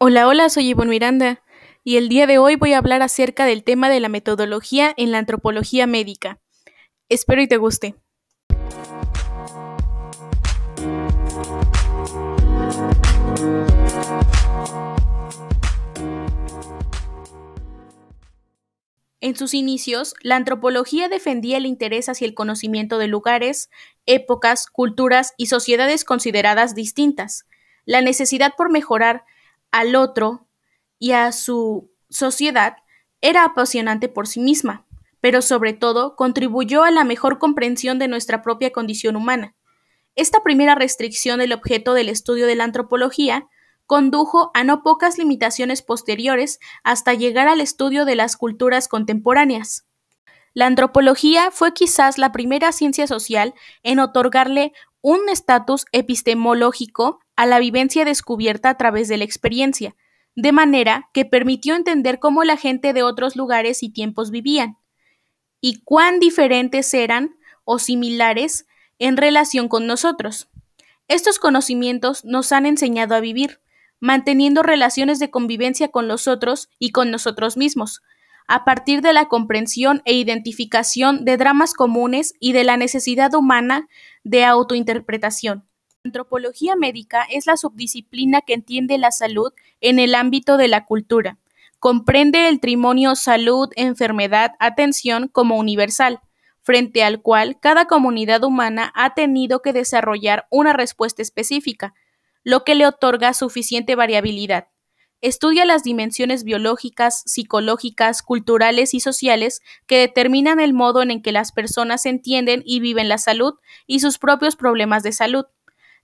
Hola, hola, soy Ivonne Miranda y el día de hoy voy a hablar acerca del tema de la metodología en la antropología médica. Espero y te guste. En sus inicios, la antropología defendía el interés hacia el conocimiento de lugares, épocas, culturas y sociedades consideradas distintas, la necesidad por mejorar al otro y a su sociedad era apasionante por sí misma, pero sobre todo contribuyó a la mejor comprensión de nuestra propia condición humana. Esta primera restricción del objeto del estudio de la antropología condujo a no pocas limitaciones posteriores hasta llegar al estudio de las culturas contemporáneas. La antropología fue quizás la primera ciencia social en otorgarle un estatus epistemológico a la vivencia descubierta a través de la experiencia, de manera que permitió entender cómo la gente de otros lugares y tiempos vivían, y cuán diferentes eran o similares en relación con nosotros. Estos conocimientos nos han enseñado a vivir, manteniendo relaciones de convivencia con los otros y con nosotros mismos, a partir de la comprensión e identificación de dramas comunes y de la necesidad humana de autointerpretación. Antropología médica es la subdisciplina que entiende la salud en el ámbito de la cultura. Comprende el trimonio salud, enfermedad, atención como universal, frente al cual cada comunidad humana ha tenido que desarrollar una respuesta específica, lo que le otorga suficiente variabilidad. Estudia las dimensiones biológicas, psicológicas, culturales y sociales que determinan el modo en que las personas entienden y viven la salud y sus propios problemas de salud.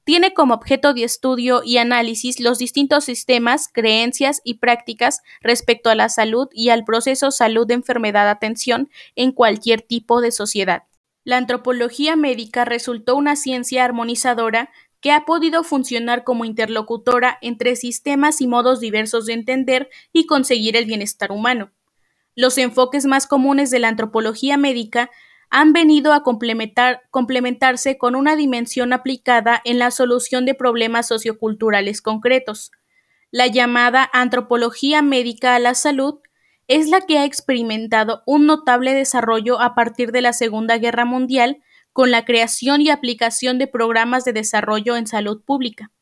Tiene como objeto de estudio y análisis los distintos sistemas, creencias y prácticas respecto a la salud y al proceso salud-enfermedad-atención en cualquier tipo de sociedad. La antropología médica resultó una ciencia armonizadora que ha podido funcionar como interlocutora entre sistemas y modos diversos de entender y conseguir el bienestar humano. Los enfoques más comunes de la antropología médica han venido a complementarse con una dimensión aplicada en la solución de problemas socioculturales concretos. La llamada antropología médica a la salud es la que ha experimentado un notable desarrollo a partir de la Segunda Guerra Mundial con la creación y aplicación de programas de desarrollo en salud pública.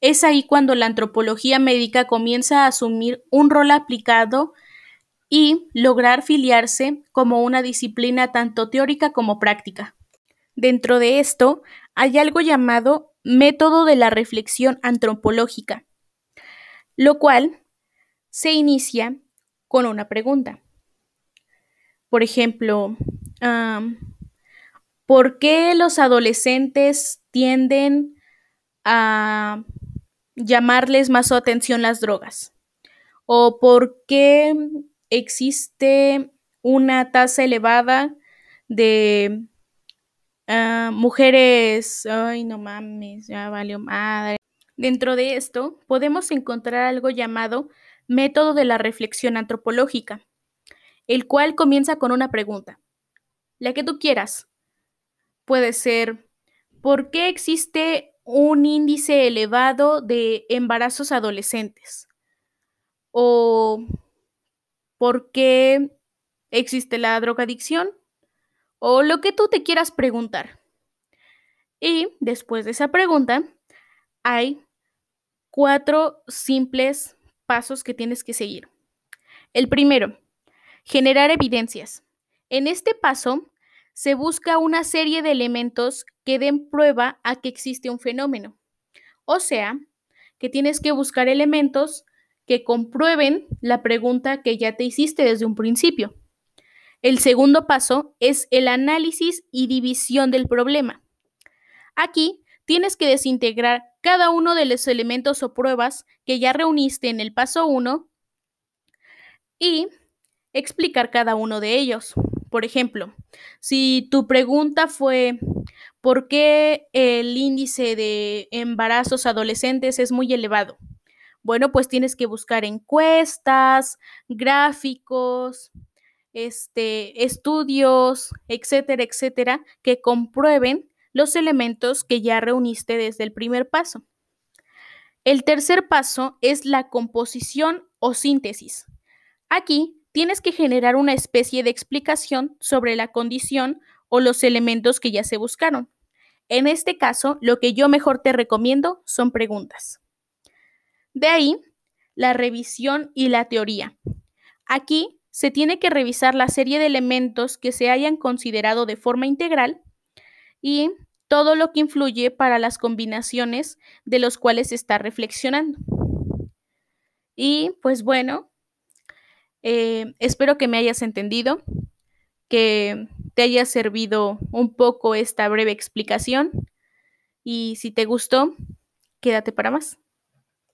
Es ahí cuando la antropología médica comienza a asumir un rol aplicado y lograr filiarse como una disciplina tanto teórica como práctica. Dentro de esto hay algo llamado método de la reflexión antropológica, lo cual se inicia con una pregunta. Por ejemplo, ¿Por qué los adolescentes tienden a llamarles más su atención las drogas? ¿O por qué existe una tasa elevada de ah, mujeres? Ay, no mames, ya valió madre. Dentro de esto podemos encontrar algo llamado método de la reflexión antropológica, el cual comienza con una pregunta, la que tú quieras, puede ser, ¿por qué existe un índice elevado de embarazos adolescentes? ¿O por qué existe la drogadicción? O lo que tú te quieras preguntar. Y después de esa pregunta, hay cuatro simples pasos que tienes que seguir. El primero, generar evidencias. En este paso se busca una serie de elementos que den prueba a que existe un fenómeno. O sea, que tienes que buscar elementos que comprueben la pregunta que ya te hiciste desde un principio. El segundo paso es el análisis y división del problema. Aquí tienes que desintegrar cada uno de los elementos o pruebas que ya reuniste en el paso 1 y explicar cada uno de ellos. Por ejemplo, si tu pregunta fue ¿por qué el índice de embarazos adolescentes es muy elevado? Bueno, pues tienes que buscar encuestas, gráficos, este, estudios, etcétera, etcétera, que comprueben los elementos que ya reuniste desde el primer paso. El tercer paso es la composición o síntesis. Aquí tienes que generar una especie de explicación sobre la condición o los elementos que ya se buscaron. En este caso, lo que yo mejor te recomiendo son preguntas. De ahí, la revisión y la teoría. Aquí se tiene que revisar la serie de elementos que se hayan considerado de forma integral y todo lo que influye para las combinaciones de los cuales se está reflexionando. Y pues bueno, eh, espero que me hayas entendido, que te haya servido un poco esta breve explicación y si te gustó, quédate para más.